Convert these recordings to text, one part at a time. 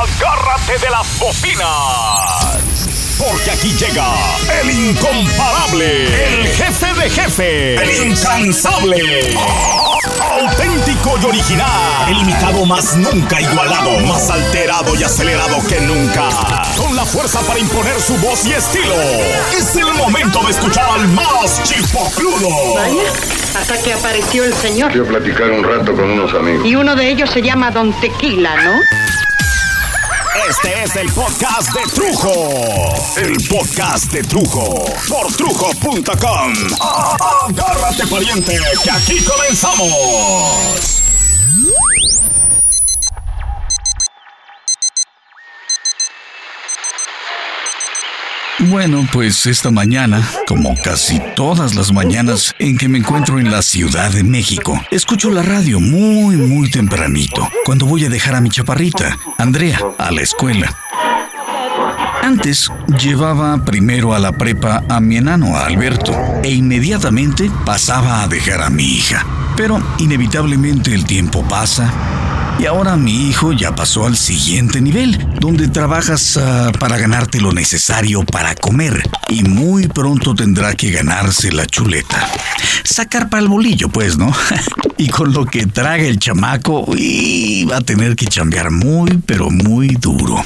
Agárrate de las bocinas. Porque aquí llega el incomparable, el jefe de jefe, el incansable, auténtico y original, el imitado más nunca igualado, más alterado y acelerado que nunca, con la fuerza para imponer su voz y estilo. Es el momento de escuchar al más chipocludo. Vaya, hasta que apareció el señor. Quiero platicar un rato con unos amigos. Y uno de ellos se llama Don Tequila, ¿no? Este es el podcast de Trujo. El podcast de Trujo. Por trujo.com. Agárrate, pariente, que aquí comenzamos. Bueno, pues esta mañana, como casi todas las mañanas en que me encuentro en la Ciudad de México, escucho la radio muy, muy tempranito, cuando voy a dejar a mi chaparrita, Andrea, a la escuela. Antes llevaba primero a la prepa a mi enano, a Alberto, e inmediatamente pasaba a dejar a mi hija. Pero inevitablemente el tiempo pasa y ahora mi hijo ya pasó al siguiente nivel, donde trabajas uh, para ganarte lo necesario para comer y muy pronto tendrá que ganarse la chuleta. Sacar para el bolillo, pues, ¿no? y con lo que traga el chamaco, y va a tener que chambear muy, pero muy duro.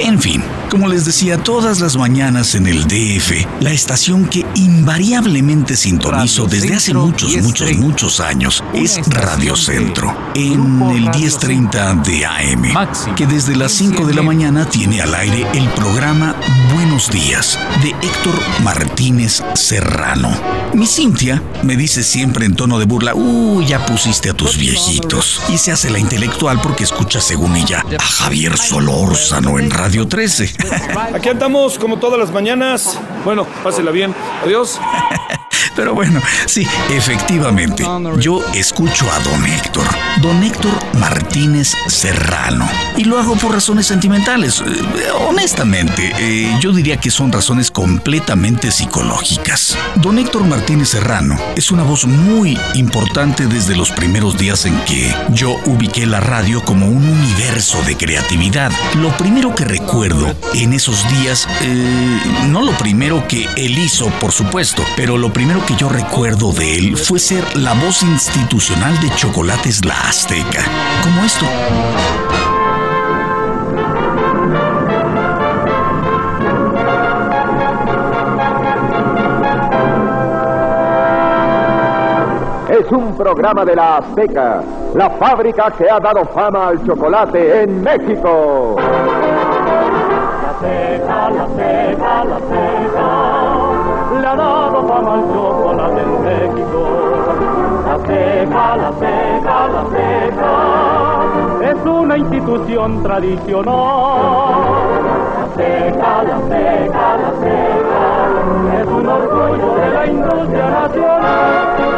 En fin, como les decía, todas las mañanas en el DF, la estación que invariablemente sintonizo desde hace muchos, muchos, muchos años es Radio Centro, en el 1030 de AM, que desde las 5 de la mañana tiene al aire el programa Buenos Días de Héctor Martínez Serrano. Mi Cintia me dice siempre en tono de burla, uy, ya pusiste a tus viejitos. Y se hace la intelectual porque escucha según ella a Javier Solórzano en Radio 13. Aquí andamos como todas las mañanas. Bueno, pásela bien. Adiós. Pero bueno, sí, efectivamente, yo escucho a don Héctor, don Héctor Martínez Serrano. Y lo hago por razones sentimentales. Eh, honestamente, eh, yo diría que son razones completamente psicológicas. Don Héctor Martínez Serrano es una voz muy importante desde los primeros días en que yo ubiqué la radio como un universo de creatividad. Lo primero que recuerdo en esos días, eh, no lo primero que él hizo, por supuesto, pero lo primero que yo recuerdo de él fue ser la voz institucional de Chocolates La Azteca. Como esto. Es un programa de la Azteca, la fábrica que ha dado fama al chocolate en México. La Azteca, la Azteca, la Azteca, al chocolate en México. La Azteca, la Azteca, la Azteca, es una institución tradicional. La Azteca, la Azteca, la Azteca, es un orgullo de la industria nacional.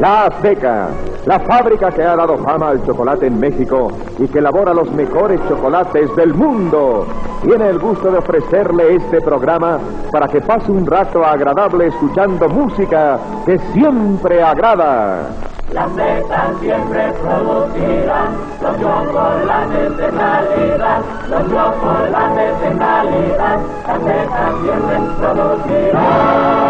La Azteca, la fábrica que ha dado fama al chocolate en México y que elabora los mejores chocolates del mundo, tiene el gusto de ofrecerle este programa para que pase un rato agradable escuchando música que siempre agrada. Las metas siempre producirán los chocolates de calidad, los chocolates de calidad, las metas siempre producirán.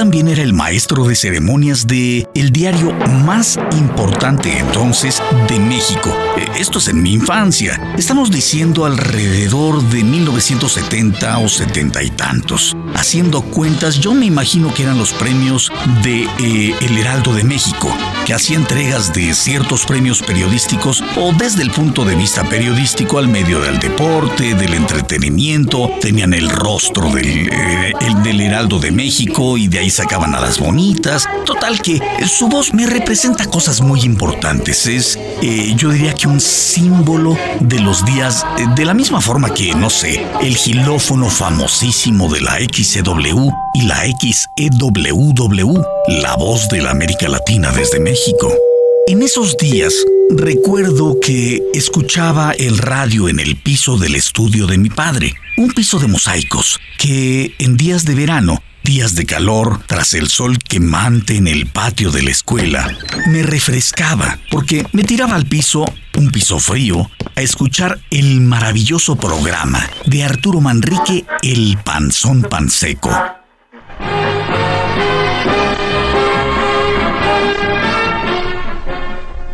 También era el maestro de ceremonias de el diario más importante entonces de México. Esto es en mi infancia. Estamos diciendo alrededor de 1970 o 70 y tantos. Haciendo cuentas, yo me imagino que eran los premios de eh, El Heraldo de México, que hacía entregas de ciertos premios periodísticos o desde el punto de vista periodístico al medio del deporte, del entretenimiento. Tenían el rostro del, eh, el, Heraldo de México y de ahí sacaban a las bonitas. Total que su voz me representa cosas muy importantes. Es, eh, yo diría que un símbolo de los días, de la misma forma que, no sé, el gilófono famosísimo de la Y la XEWW, la voz de la América Latina desde México. En esos días recuerdo que escuchaba el radio en el piso del estudio de mi padre, un piso de mosaicos, que en días de verano días de calor, tras el sol quemante en el patio de la escuela, me refrescaba porque me tiraba al piso, un piso frío, a escuchar el maravilloso programa de Arturo Manrique, El Panzón Panseco.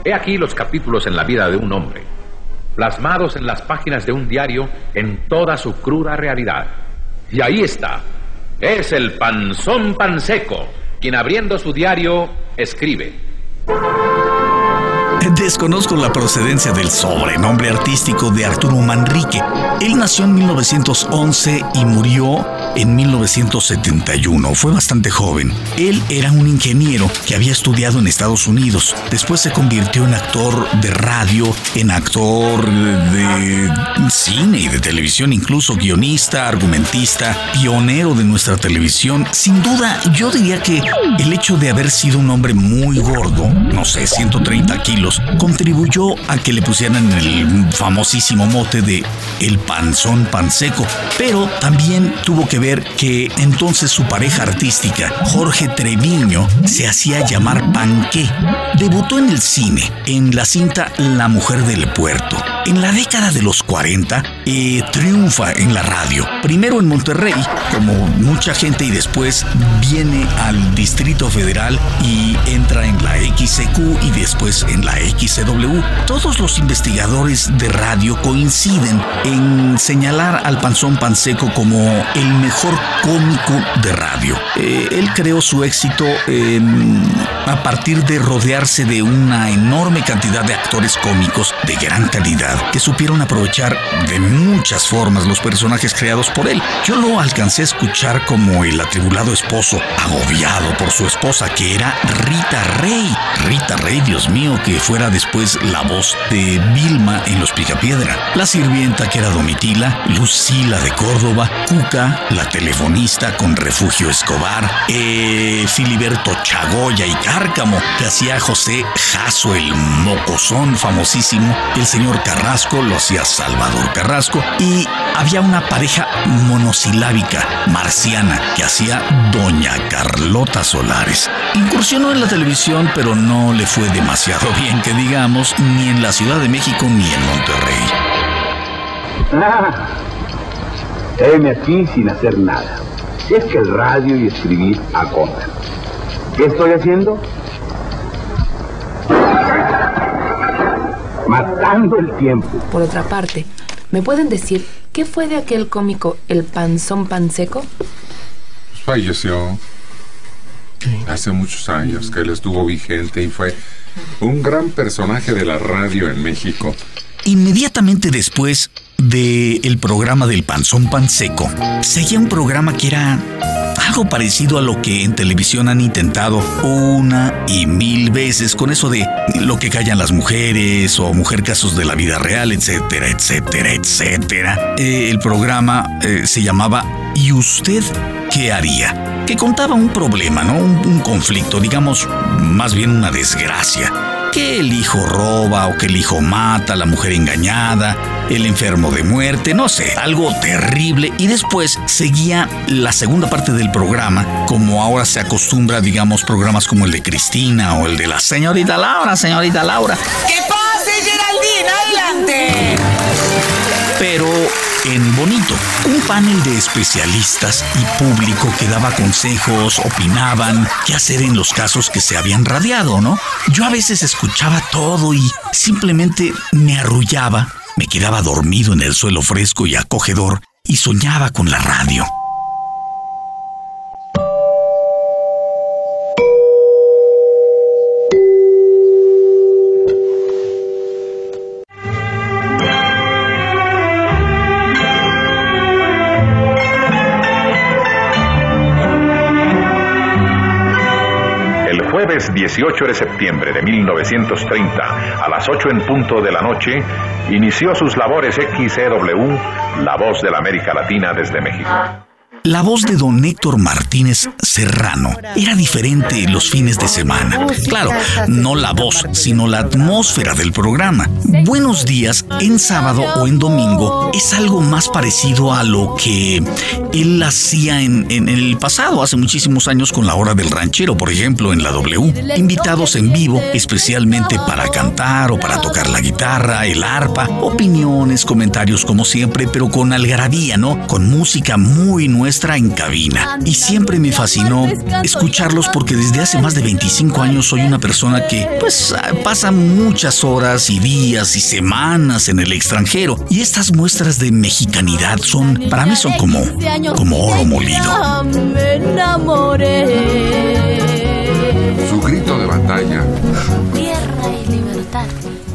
He aquí los capítulos en la vida de un hombre, plasmados en las páginas de un diario en toda su cruda realidad. Y ahí está, es el panzón panseco, quien abriendo su diario escribe. Desconozco la procedencia del sobrenombre artístico de Arturo Manrique. Él nació en 1911 y murió en 1971. Fue bastante joven. Él era un ingeniero que había estudiado en Estados Unidos. Después se convirtió en actor de radio, en actor de cine y de televisión, incluso guionista, argumentista, pionero de nuestra televisión. Sin duda, yo diría que el hecho de haber sido un hombre muy gordo, no sé, 130 kilos, contribuyó a que le pusieran el famosísimo mote de el panzón panseco, pero también tuvo que ver que entonces su pareja artística, Jorge Treviño, se hacía llamar Panqué. Debutó en el cine, en la cinta La Mujer del Puerto. En la década de los 40, eh, triunfa en la radio. Primero en Monterrey, como mucha gente, y después viene al Distrito Federal y entra en la XCQ y después en la XCW, todos los investigadores de radio coinciden en señalar al Panzón Panseco como el mejor cómico de radio. Eh, él creó su éxito a partir de rodearse de una enorme cantidad de actores cómicos de gran calidad que supieron aprovechar de muchas formas los personajes creados por él. Yo lo alcancé a escuchar como el atribulado esposo agobiado por su esposa que era Rita Rey. Rita Rey, Dios mío, que fue fuera después la voz de Vilma en Los Picapiedra, la sirvienta que era Domitila, Lucila de Córdoba, Cuca, la telefonista con Refugio Escobar, eh, Filiberto Chagoya y Cárcamo, que hacía José Jaso el Mocosón, famosísimo, el señor Carrasco lo hacía Salvador Carrasco, y había una pareja monosilábica, marciana, que hacía Doña Carlota Solares. Incursionó en la televisión, pero no le fue demasiado bien que digamos, ni en la Ciudad de México ni en Monterrey. Ah, heme aquí sin hacer nada. Es que el radio y escribir acotan. ¿Qué estoy haciendo? Matando el tiempo. Por otra parte, ¿me pueden decir qué fue de aquel cómico El Panzón Panseco? Falleció hace muchos años que él estuvo vigente y fue un gran personaje de la radio en México. Inmediatamente después del el programa del Panzón Panseco, seguía un programa que era algo parecido a lo que en televisión han intentado una y mil veces con eso de lo que callan las mujeres o mujer casos de la vida real, etcétera, etcétera, etcétera. Eh, el programa eh, se llamaba ¿Y usted qué haría? Que contaba un problema, ¿no? un conflicto, digamos, más bien una desgracia que el hijo roba o que el hijo mata, la mujer engañada, el enfermo de muerte, no sé, algo terrible. Y después seguía la segunda parte del programa, como ahora se acostumbra, digamos, programas como el de Cristina o el de la señorita Laura, señorita Laura. ¡Que pase, Geraldine! ¡Adelante! Pero en Bonito, un panel de especialistas y público que daba consejos, opinaban qué hacer en los casos que se habían radiado, ¿no? Yo a veces escuchaba todo y simplemente me arrullaba, me quedaba dormido en el suelo fresco y acogedor y soñaba con la radio. Jueves 18 de septiembre de 1930, a las 8 en punto de la noche, inició sus labores XCW, La Voz de la América Latina desde México. La voz de don Héctor Martínez Serrano era diferente los fines de semana. Claro, no la voz, sino la atmósfera del programa. Buenos días en sábado o en domingo es algo más parecido a lo que él hacía en, en el pasado, hace muchísimos años con la hora del ranchero, por ejemplo, en la W. Invitados en vivo, especialmente para cantar o para tocar la guitarra, el arpa, opiniones, comentarios como siempre, pero con algarabía, ¿no? Con música muy nuestra en cabina. Y siempre me fascinó escucharlos porque desde hace más de 25 años soy una persona que, pues, pasa muchas horas y días y semanas en el extranjero. Y estas muestras de mexicanidad son, para mí son como, como oro molido. Su grito de batalla. Tierra y libertad.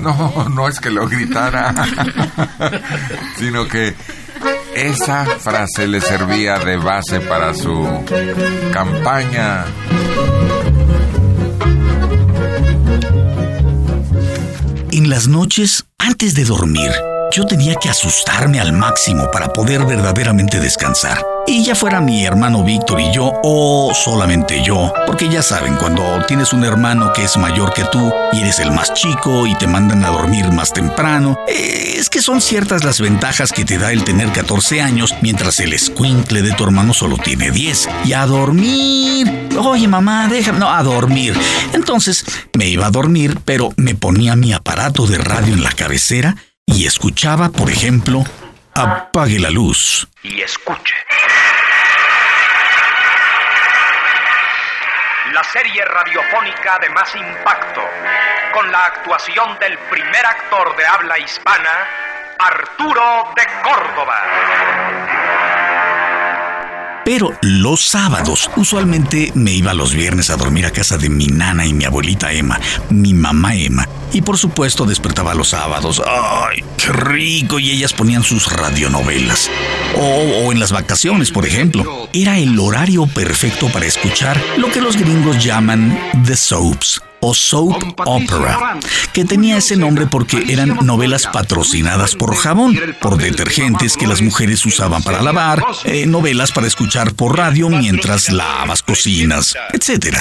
No, no es que lo gritara, sino que esa frase le servía de base para su campaña. En las noches, antes de dormir, yo tenía que asustarme al máximo para poder verdaderamente descansar. Y ya fuera mi hermano Víctor y yo, o solamente yo, porque ya saben, cuando tienes un hermano que es mayor que tú y eres el más chico y te mandan a dormir más temprano, es que son ciertas las ventajas que te da el tener 14 años, mientras el escuincle de tu hermano solo tiene 10. Y a dormir. Oye, mamá, déjame. No, a dormir. Entonces me iba a dormir, pero me ponía mi aparato de radio en la cabecera y escuchaba, por ejemplo, Apague la luz. Y escuche. La serie radiofónica de más impacto, con la actuación del primer actor de habla hispana, Arturo de Córdoba. Pero los sábados, usualmente me iba los viernes a dormir a casa de mi nana y mi abuelita Emma, mi mamá Emma. Y por supuesto despertaba los sábados. ¡Ay, qué rico! Y ellas ponían sus radionovelas. O, en las vacaciones, por ejemplo. Era el horario perfecto para escuchar lo que los gringos llaman the soaps o soap opera, que tenía ese nombre porque eran novelas patrocinadas por jabón, por detergentes que las mujeres usaban para lavar, eh, novelas para escuchar por radio mientras lavas cocinas, etc.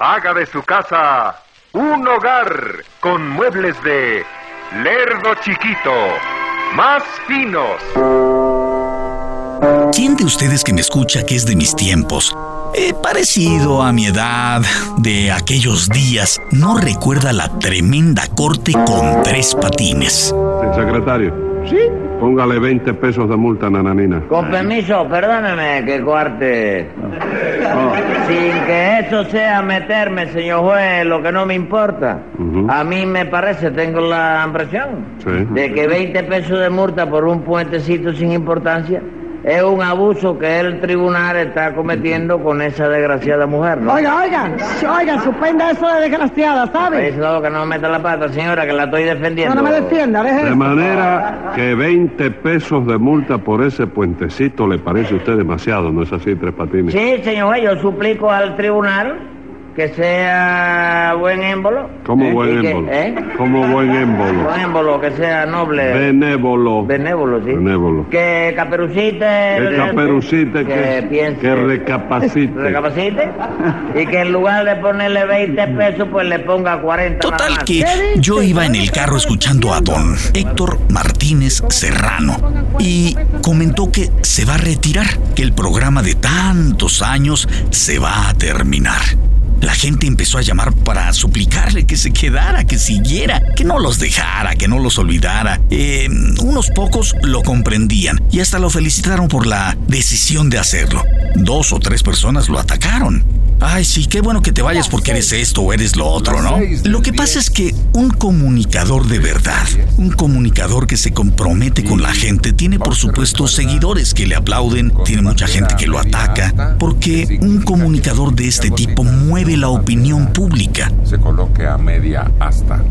Haga de su casa un hogar con muebles de Lerdo Chiquito, más finos. ¿Quién de ustedes que me escucha que es de mis tiempos, eh, parecido a mi edad, de aquellos días, no recuerda la tremenda corte con tres patines? El secretario. Sí. Póngale 20 pesos de multa Nananina. Con permiso, perdóneme que cuarte. Sin que eso sea meterme, señor juez, lo que no me importa. A mí me parece, tengo la impresión, Sí. de que 20 pesos de multa por un puentecito sin importancia es un abuso que el tribunal está cometiendo con esa desgraciada mujer, ¿no? Oiga, oiga, oiga, suspenda eso de desgraciada, ¿sabe? Eso que no me meta la pata, señora, que la estoy defendiendo. No, no me defienda, deje De eso. manera que 20 pesos de multa por ese puentecito le parece a usted demasiado, ¿no es así, Tres Patines? Sí, señor yo suplico al tribunal que sea buen émbolo. ¿Cómo ¿eh? buen émbolo? ¿eh? ¿Cómo buen émbolo? Buen émbolo, que sea noble. Benévolo. Benévolo, sí. Benévolo. Que caperucite. Que caperucite, que, que, piense. que recapacite. Recapacite. y que en lugar de ponerle 20 pesos, pues le ponga 40. Total más. que yo iba en el carro escuchando a don Héctor Martínez Serrano y comentó que se va a retirar, que el programa de tantos años se va a terminar. La gente empezó a llamar para suplicarle que se quedara, que siguiera, que no los dejara, que no los olvidara. Eh, unos pocos lo comprendían y hasta lo felicitaron por la decisión de hacerlo. Dos o tres personas lo atacaron. Ay, sí, qué bueno que te vayas porque eres esto o eres lo otro, ¿no? Lo que pasa es que un comunicador de verdad, un comunicador que se compromete con la gente, tiene por supuesto seguidores que le aplauden, tiene mucha gente que lo ataca, porque un comunicador de este tipo mueve la opinión pública. Se coloque a media asta.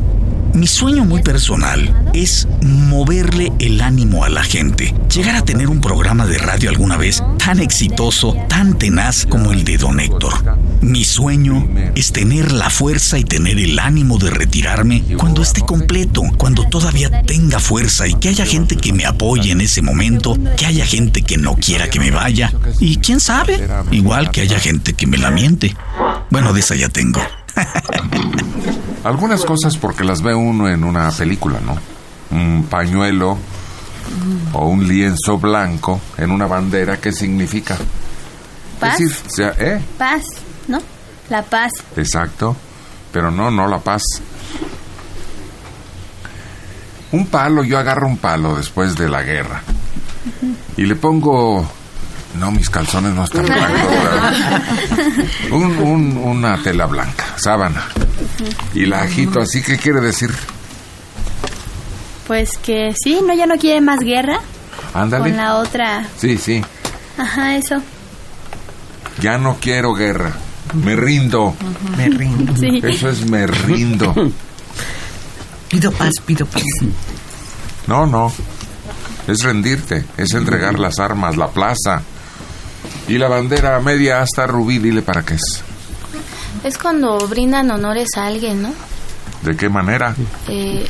Mi sueño muy personal es moverle el ánimo a la gente. Llegar a tener un programa de radio alguna vez tan exitoso, tan tenaz como el de Don Héctor. Mi sueño es tener la fuerza y tener el ánimo de retirarme cuando esté completo, cuando todavía tenga fuerza y que haya gente que me apoye en ese momento, que haya gente que no quiera que me vaya y quién sabe, igual que haya gente que me la miente. Bueno, de esa ya tengo. Algunas cosas porque las ve uno en una película, ¿no? Un pañuelo o un lienzo blanco en una bandera, ¿qué significa? Paz. Es decir, sea, ¿eh? Paz, ¿no? La paz. Exacto. Pero no, no la paz. Un palo, yo agarro un palo después de la guerra y le pongo. No, mis calzones no están blancos. Un- un- una tela blanca, sábana. Y la agito así, ¿qué quiere decir? Pues que sí, ¿no? Ya no quiere más guerra. Ándale. Con la otra. Sí, sí. Ajá, eso. Ya no quiero guerra. Me rindo. Me rindo. Sí. Eso es me rindo. Pido paz, pido paz. No, no. Es rendirte, es entregar las armas, la plaza. Y la bandera media hasta rubí, dile para qué es. Es cuando brindan honores a alguien, ¿no? ¿De qué manera? Eh,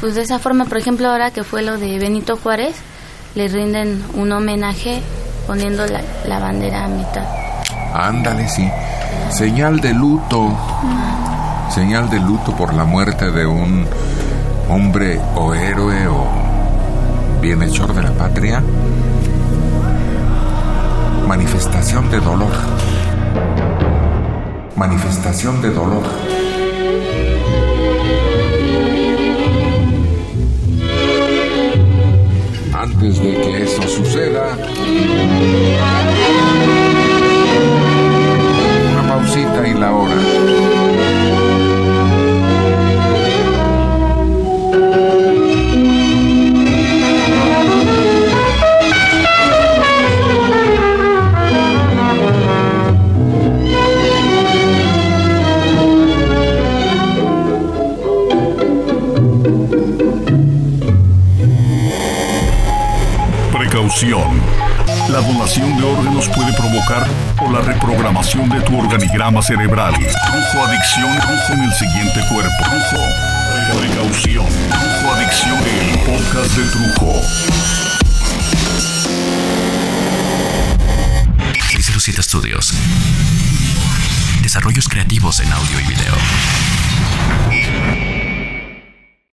pues de esa forma, por ejemplo, ahora que fue lo de Benito Juárez, le rinden un homenaje poniendo la, la bandera a mitad. Ándale, sí. Señal de luto. Señal de luto por la muerte de un hombre o héroe o bienhechor de la patria. Manifestación de dolor. Manifestación de dolor. Antes de que eso suceda, una pausita y la hora. La donación de órganos puede provocar o la reprogramación de tu organigrama cerebral. Trujo Adicción, Trujo en el siguiente cuerpo. Trujo. Precaución. Trujo Adicción, el podcast de Trujo. 607 Studios. Desarrollos creativos en audio y video.